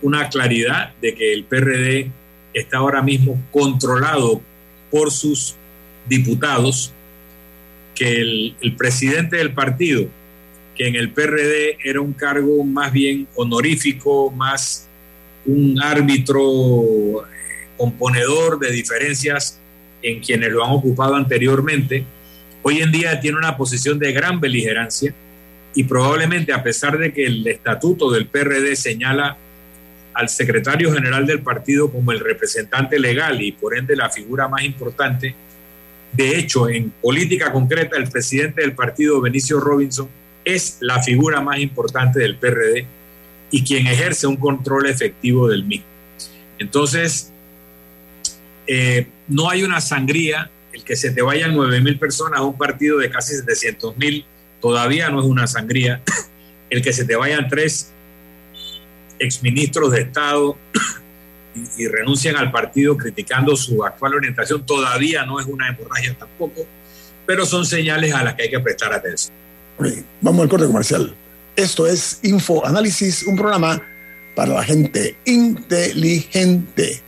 una claridad de que el PRD está ahora mismo controlado por sus diputados que el, presidente del partido, que en el PRD era un cargo más bien honorífico, más un árbitro componedor de diferencias en quienes lo han ocupado anteriormente, hoy en día tiene una posición de gran beligerancia y probablemente a pesar de que el estatuto del PRD señala al secretario general del partido como el representante legal y por ende la figura más importante, de hecho, en política concreta, el presidente del partido, Benicio Robinson, es la figura más importante del PRD y quien ejerce un control efectivo del mismo. Entonces, eh, no hay una sangría, el que se te vayan 9 mil personas a un partido de casi 700 mil todavía no es una sangría, el que se te vayan tres exministros de Estado y, renuncian al partido criticando su actual orientación, todavía no es una hemorragia tampoco, pero son señales a las que hay que prestar atención. vamos al corte comercial. Esto es Info Análisis, un programa para la gente inteligente.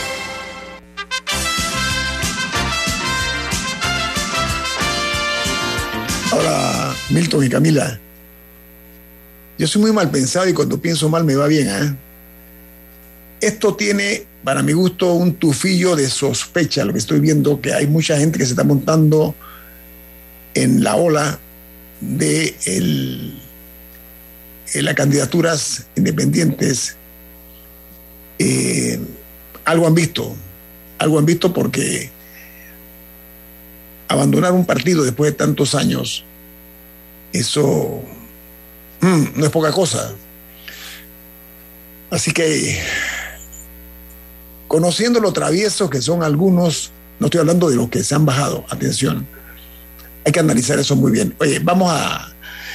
Ahora, Milton y Camila, yo soy muy mal pensado y cuando pienso mal me va bien. ¿eh? Esto tiene, para mi gusto, un tufillo de sospecha, lo que estoy viendo, que hay mucha gente que se está montando en la ola de en las candidaturas independientes. Eh, algo han visto, algo han visto porque abandonar un partido después de tantos años, eso mm, no es poca cosa. Así que, conociendo lo traviesos que son algunos, no estoy hablando de los que se han bajado, atención, hay que analizar eso muy bien. Oye, vamos a...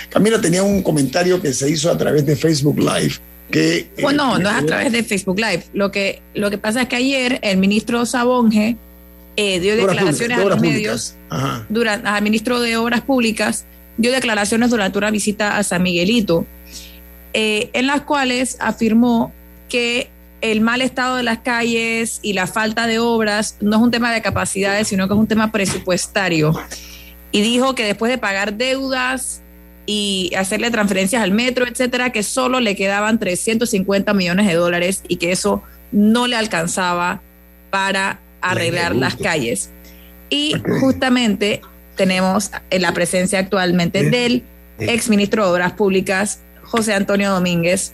Camila tenía un comentario que se hizo a través de Facebook Live. Que, bueno, eh, no es a través de Facebook Live. Lo que, lo que pasa es que ayer el ministro Sabonge eh, dio declaraciones a los medios durante, al ministro de Obras Públicas, dio declaraciones durante una visita a San Miguelito, eh, en las cuales afirmó que el mal estado de las calles y la falta de obras no es un tema de capacidades, sino que es un tema presupuestario. Y dijo que después de pagar deudas y hacerle transferencias al metro, etcétera, que solo le quedaban 350 millones de dólares y que eso no le alcanzaba para arreglar las calles. Y justamente tenemos la presencia actualmente del ex ministro de Obras Públicas, José Antonio Domínguez,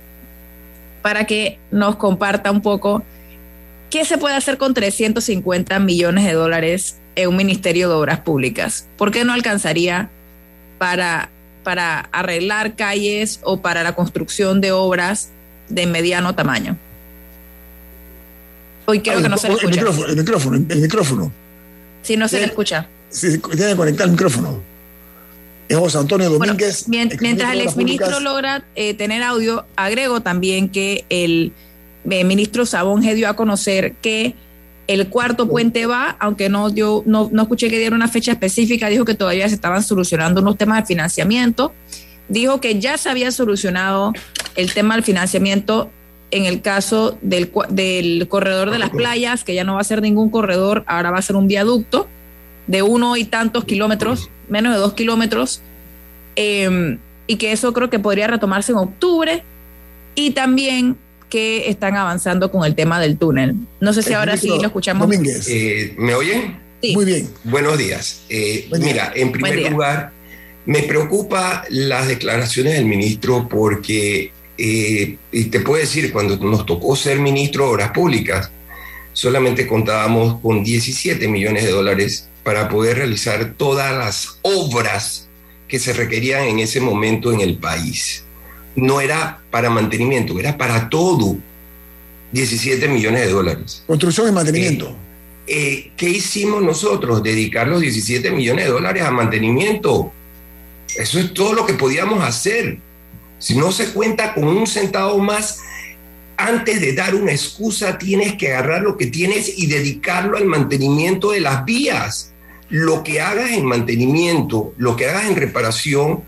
para que nos comparta un poco qué se puede hacer con 350 millones de dólares en un ministerio de Obras Públicas. ¿Por qué no alcanzaría para, para arreglar calles o para la construcción de obras de mediano tamaño? Hoy creo Ay, que no se le el escucha. micrófono, el micrófono, el micrófono. Sí, no se le escucha. Sí, tiene que conectar el micrófono. Es José Antonio Domínguez. Mientras de el exministro logra eh, tener audio, agrego también que el eh, ministro Sabonge dio a conocer que el cuarto puente va, aunque no dio, no, no escuché que diera una fecha específica, dijo que todavía se estaban solucionando unos temas de financiamiento. Dijo que ya se había solucionado el tema del financiamiento en el caso del, del corredor de las playas, que ya no va a ser ningún corredor, ahora va a ser un viaducto de uno y tantos kilómetros, menos de dos kilómetros, eh, y que eso creo que podría retomarse en octubre, y también que están avanzando con el tema del túnel. No sé si ahora sí lo escuchamos. Eh, ¿Me oyen? Muy bien. Buenos días. Eh, mira, en Buen primer lugar, me preocupa las declaraciones del ministro porque, eh, y te puedo decir, cuando nos tocó ser ministro de Obras Públicas, solamente contábamos con 17 millones de dólares para poder realizar todas las obras que se requerían en ese momento en el país. No era para mantenimiento, era para todo. 17 millones de dólares. Construcción y mantenimiento. Eh, ¿Qué hicimos nosotros? Dedicar los 17 millones de dólares a mantenimiento. Eso es todo lo que podíamos hacer. Si no se cuenta con un centavo más, antes de dar una excusa tienes que agarrar lo que tienes y dedicarlo al mantenimiento de las vías. Lo que hagas en mantenimiento, lo que hagas en reparación,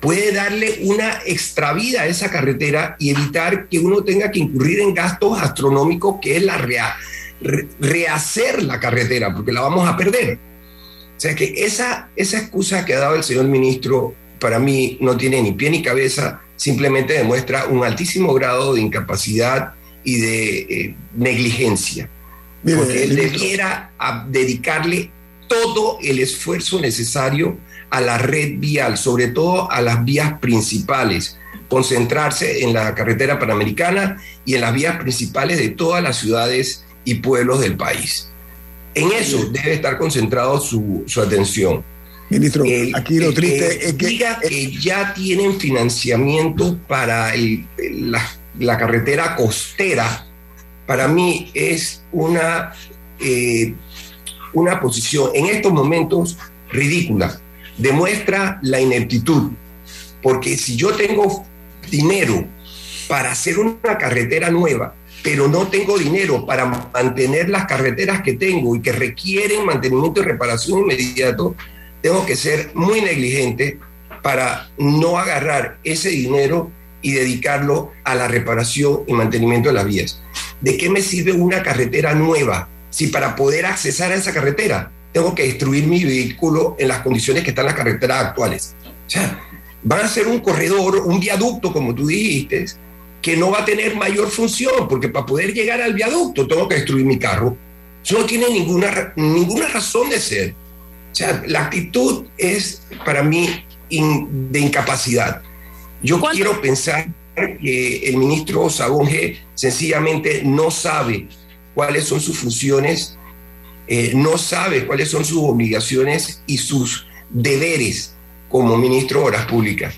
puede darle una extra vida a esa carretera y evitar que uno tenga que incurrir en gastos astronómicos, que es la rehacer la carretera, porque la vamos a perder. O sea que esa, esa excusa que ha dado el señor ministro para mí no tiene ni pie ni cabeza, simplemente demuestra un altísimo grado de incapacidad y de eh, negligencia. porque él debiera dedicarle todo el esfuerzo necesario a la red vial, sobre todo a las vías principales, concentrarse en la carretera panamericana y en las vías principales de todas las ciudades y pueblos del país. En eso debe estar concentrado su, atención. Ministro, aquí lo triste es que... Diga que ya tienen financiamiento para la, carretera costera, para mí es una, eh, una posición en estos momentos ridícula. Demuestra la ineptitud, porque si yo tengo dinero para hacer una carretera nueva, pero no tengo dinero para mantener las carreteras que tengo y que requieren mantenimiento y reparación inmediato, tengo que ser muy negligente para no agarrar ese dinero y dedicarlo a la reparación y mantenimiento de las vías. ¿De qué me sirve una carretera nueva si para poder accesar a esa carretera tengo que destruir mi vehículo en las condiciones que están las carreteras actuales? O sea, van a ser un corredor, un viaducto, como tú dijiste, que no va a tener mayor función, porque para poder llegar al viaducto tengo que destruir mi carro. Eso no tiene ninguna, ninguna razón de ser. O sea, la actitud es para mí de incapacidad. Yo quiero pensar que el ministro Sabonge sencillamente no sabe cuáles son sus funciones, eh, no sabe cuáles son sus obligaciones y sus deberes como ministro de Obras Públicas.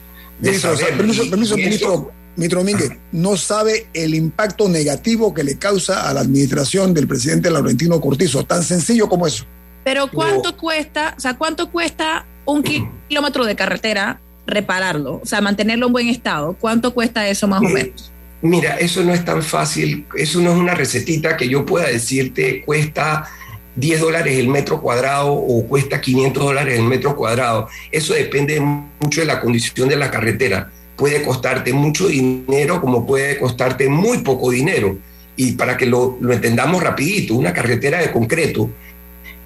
permiso, permiso ministro, Mitro Domínguez no sabe el impacto negativo que le causa a la administración del presidente Laurentino Cortizo, tan sencillo como eso. Pero ¿cuánto cuesta, o sea, cuánto cuesta un kilómetro de carretera repararlo, o sea, mantenerlo en buen estado? ¿Cuánto cuesta eso más o menos? Mira, eso no es tan fácil, eso no es una recetita que yo pueda decirte cuesta 10 dólares el metro cuadrado o cuesta 500 dólares el metro cuadrado. Eso depende mucho de la condición de la carretera puede costarte mucho dinero como puede costarte muy poco dinero. Y para que lo, entendamos rapidito, una carretera de concreto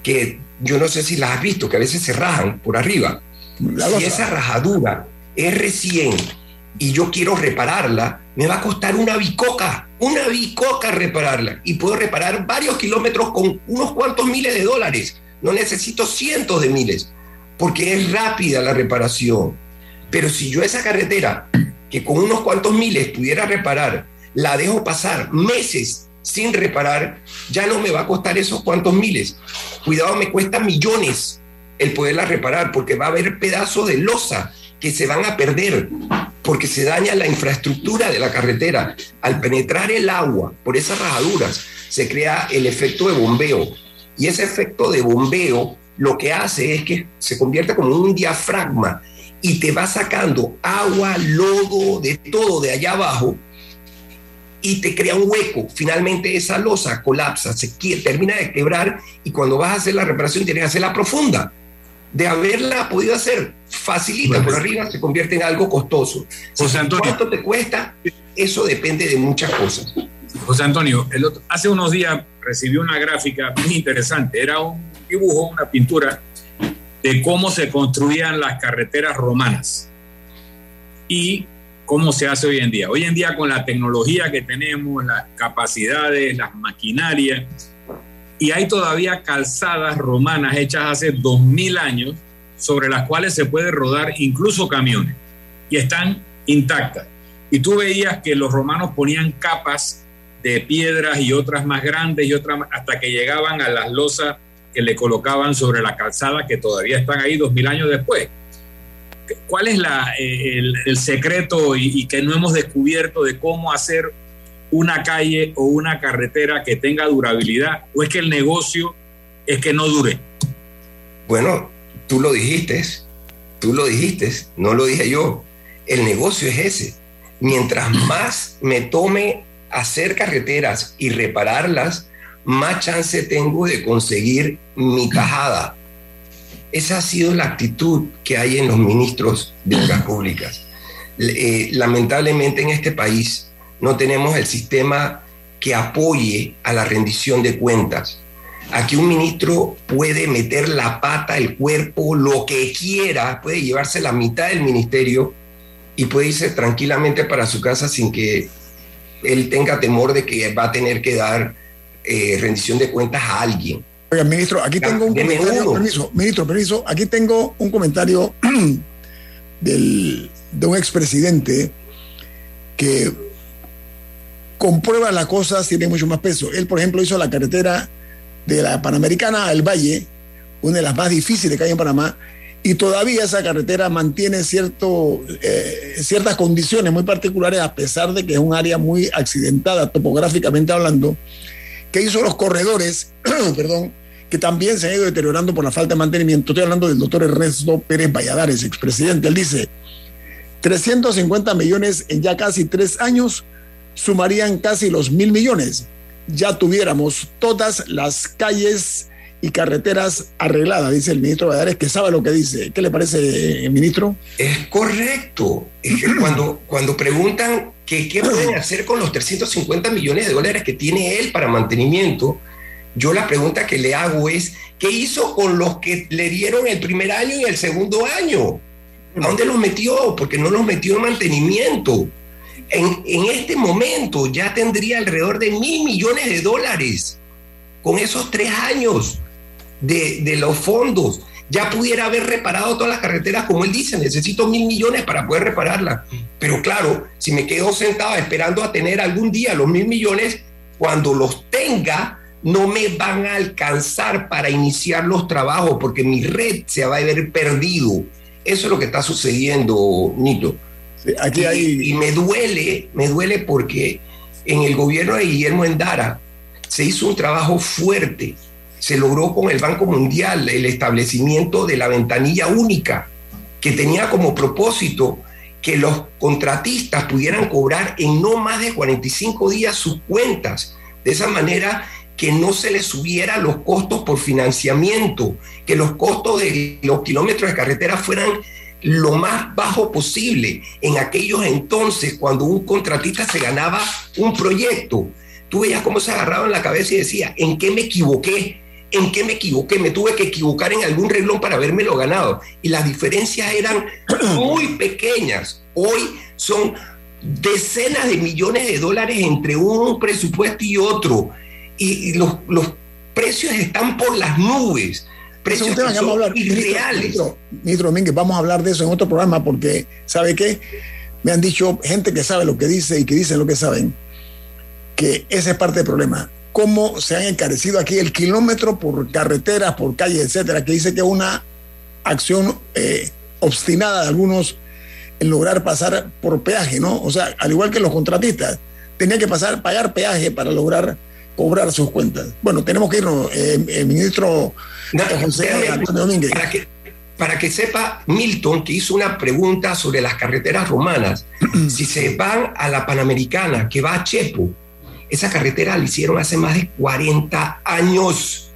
que yo no sé si las has visto, que a veces se rajan por arriba. si esa rajadura es recién y yo quiero repararla, me va a costar una bicoca, una bicoca repararla. Y puedo reparar varios kilómetros con unos cuantos miles de dólares. No necesito cientos de miles, porque es rápida la reparación. Pero si yo esa carretera, que con unos cuantos miles pudiera reparar, la dejo pasar meses sin reparar, ya no me va a costar esos cuantos miles. Cuidado, me cuesta millones el poderla reparar, porque va a haber pedazos de losa que se van a perder, porque se daña la infraestructura de la carretera. Al penetrar el agua por esas rajaduras, se crea el efecto de bombeo. Y ese efecto de bombeo lo que hace es que se convierte como un diafragma y te va sacando agua, lodo, de todo de allá abajo y te crea un hueco. Finalmente esa losa colapsa, se termina de quebrar y cuando vas a hacer la reparación tienes que hacerla profunda. De haberla podido hacer facilita por arriba, se convierte en algo costoso. José Antonio. ¿Cuánto te cuesta? Eso depende de muchas cosas. José Antonio, hace unos días recibí una gráfica muy interesante. Era un dibujo, una pintura de cómo se construían las carreteras romanas y cómo se hace hoy en día. Hoy en día con la tecnología que tenemos, las capacidades, las maquinarias, y hay todavía calzadas romanas hechas hace dos mil años sobre las cuales se puede rodar incluso camiones y están intactas. Y tú veías que los romanos ponían capas de piedras y otras más grandes y otras hasta que llegaban a las losas que le colocaban sobre la calzada que todavía están ahí dos mil años después. ¿Cuál es la, eh, el, secreto y, que no hemos descubierto de cómo hacer una calle o una carretera que tenga durabilidad? ¿O es que el negocio es que no dure? Bueno, tú lo dijiste, tú lo dijiste, no lo dije yo. El negocio es ese. Mientras más me tome hacer carreteras y repararlas, más chance tengo de conseguir mi tajada. Esa ha sido la actitud que hay en los ministros de obras públicas. Eh, lamentablemente en este país no tenemos el sistema que apoye a la rendición de cuentas. Aquí un ministro puede meter la pata, el cuerpo, lo que quiera, puede llevarse la mitad del ministerio y puede irse tranquilamente para su casa sin que él tenga temor de que va a tener que dar eh, rendición de cuentas a alguien. Oiga, ministro, aquí tengo un comentario, permiso, ministro, permiso, aquí tengo un comentario del, de un expresidente que comprueba las cosas, tiene mucho más peso. Él, por ejemplo, hizo la carretera de la Panamericana al Valle, una de las más difíciles que hay en Panamá, y todavía esa carretera mantiene cierto, eh, ciertas condiciones muy particulares, a pesar de que es un área muy accidentada topográficamente hablando, que hizo los corredores, perdón, que también se han ido deteriorando por la falta de mantenimiento. Estoy hablando del doctor Ernesto Pérez Valladares, expresidente. Él dice, 350 millones en ya casi tres años sumarían casi los mil millones. Ya tuviéramos todas las calles y carreteras arregladas, dice el ministro Valladares, que sabe lo que dice. ¿Qué le parece, ministro? Es correcto. Cuando, cuando preguntan que qué pueden hacer con los 350 millones de dólares que tiene él para mantenimiento, yo la pregunta que le hago es, ¿qué hizo con los que le dieron el primer año y el segundo año? ¿A dónde los metió? Porque no los metió en mantenimiento. En, este momento ya tendría alrededor de mil millones de dólares con esos tres años de, de los fondos. Ya pudiera haber reparado todas las carreteras, como él dice, necesito mil millones para poder repararlas. Pero claro, si me quedo sentado esperando a tener algún día los mil millones, cuando los tenga, no me van a alcanzar para iniciar los trabajos porque mi red se va a ver perdido. Eso es lo que está sucediendo, Nito. aquí hay... y, me duele, me duele porque en el gobierno de Guillermo Endara se hizo un trabajo fuerte se logró con el Banco Mundial el establecimiento de la ventanilla única, que tenía como propósito que los contratistas pudieran cobrar en no más de 45 días sus cuentas. De esa manera que no se les subiera los costos por financiamiento, que los costos de los kilómetros de carretera fueran lo más bajo posible. En aquellos entonces, cuando un contratista se ganaba un proyecto, tú veías cómo se agarraba en la cabeza y decía, ¿en qué me equivoqué? en qué me equivoqué, me tuve que equivocar en algún reglón para lo ganado. Y las diferencias eran muy pequeñas. Hoy son decenas de millones de dólares entre un presupuesto y otro. Y, los, precios están por las nubes. Precios que son hablar, irreales. Ministro, Domínguez, vamos a hablar de eso en otro programa porque, ¿sabe qué? Me han dicho gente que sabe lo que dice y que dicen lo que saben, que ese es parte del problema cómo se han encarecido aquí el kilómetro por carreteras, por calles, etcétera, que dice que es una acción eh, obstinada de algunos en lograr pasar por peaje, ¿no? O sea, al igual que los contratistas, tenían que pasar, pagar peaje para lograr cobrar sus cuentas. Bueno, tenemos que irnos, eh, eh ministro José Domínguez. Para que, para que sepa Milton, que hizo una pregunta sobre las carreteras romanas, si se van a la Panamericana, que va a Chepo, esa carretera la hicieron hace más de 40 años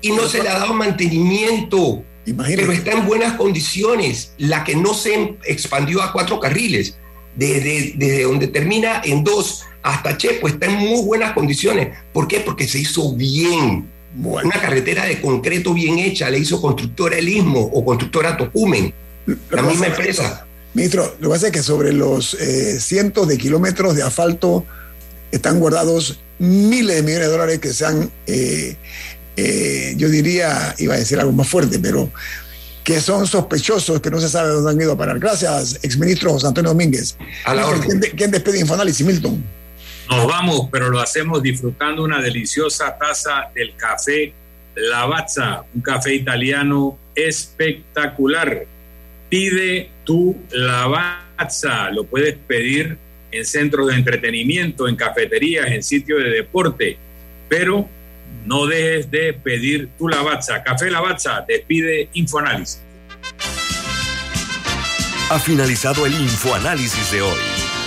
y no se le ha dado mantenimiento, pero está en buenas condiciones. La que no se expandió a cuatro carriles, desde, donde termina en dos hasta Chepo, está en muy buenas condiciones. ¿Por qué? Porque se hizo bien. Una carretera de concreto bien hecha, le hizo constructora El Istmo o constructora Tocumen, la misma empresa. Ministro, lo que pasa es que sobre los eh, cientos de kilómetros de asfalto están guardados miles de millones de dólares que se han, eh, eh, yo diría, iba a decir algo más fuerte, pero que son sospechosos, que no se sabe dónde han ido a parar. Gracias, exministro José Antonio Domínguez. A la orden. ¿Quién, ¿Quién, despide Infoanálisis, Milton? Nos vamos, pero lo hacemos disfrutando una deliciosa taza del café Lavazza, un café italiano espectacular. Pide tu Lavazza, lo puedes pedir en centros de entretenimiento, en cafeterías, en sitios de deporte, pero no dejes de pedir tu Lavazza. Café Lavazza, despide Infoanálisis. Ha finalizado el Infoanálisis de hoy.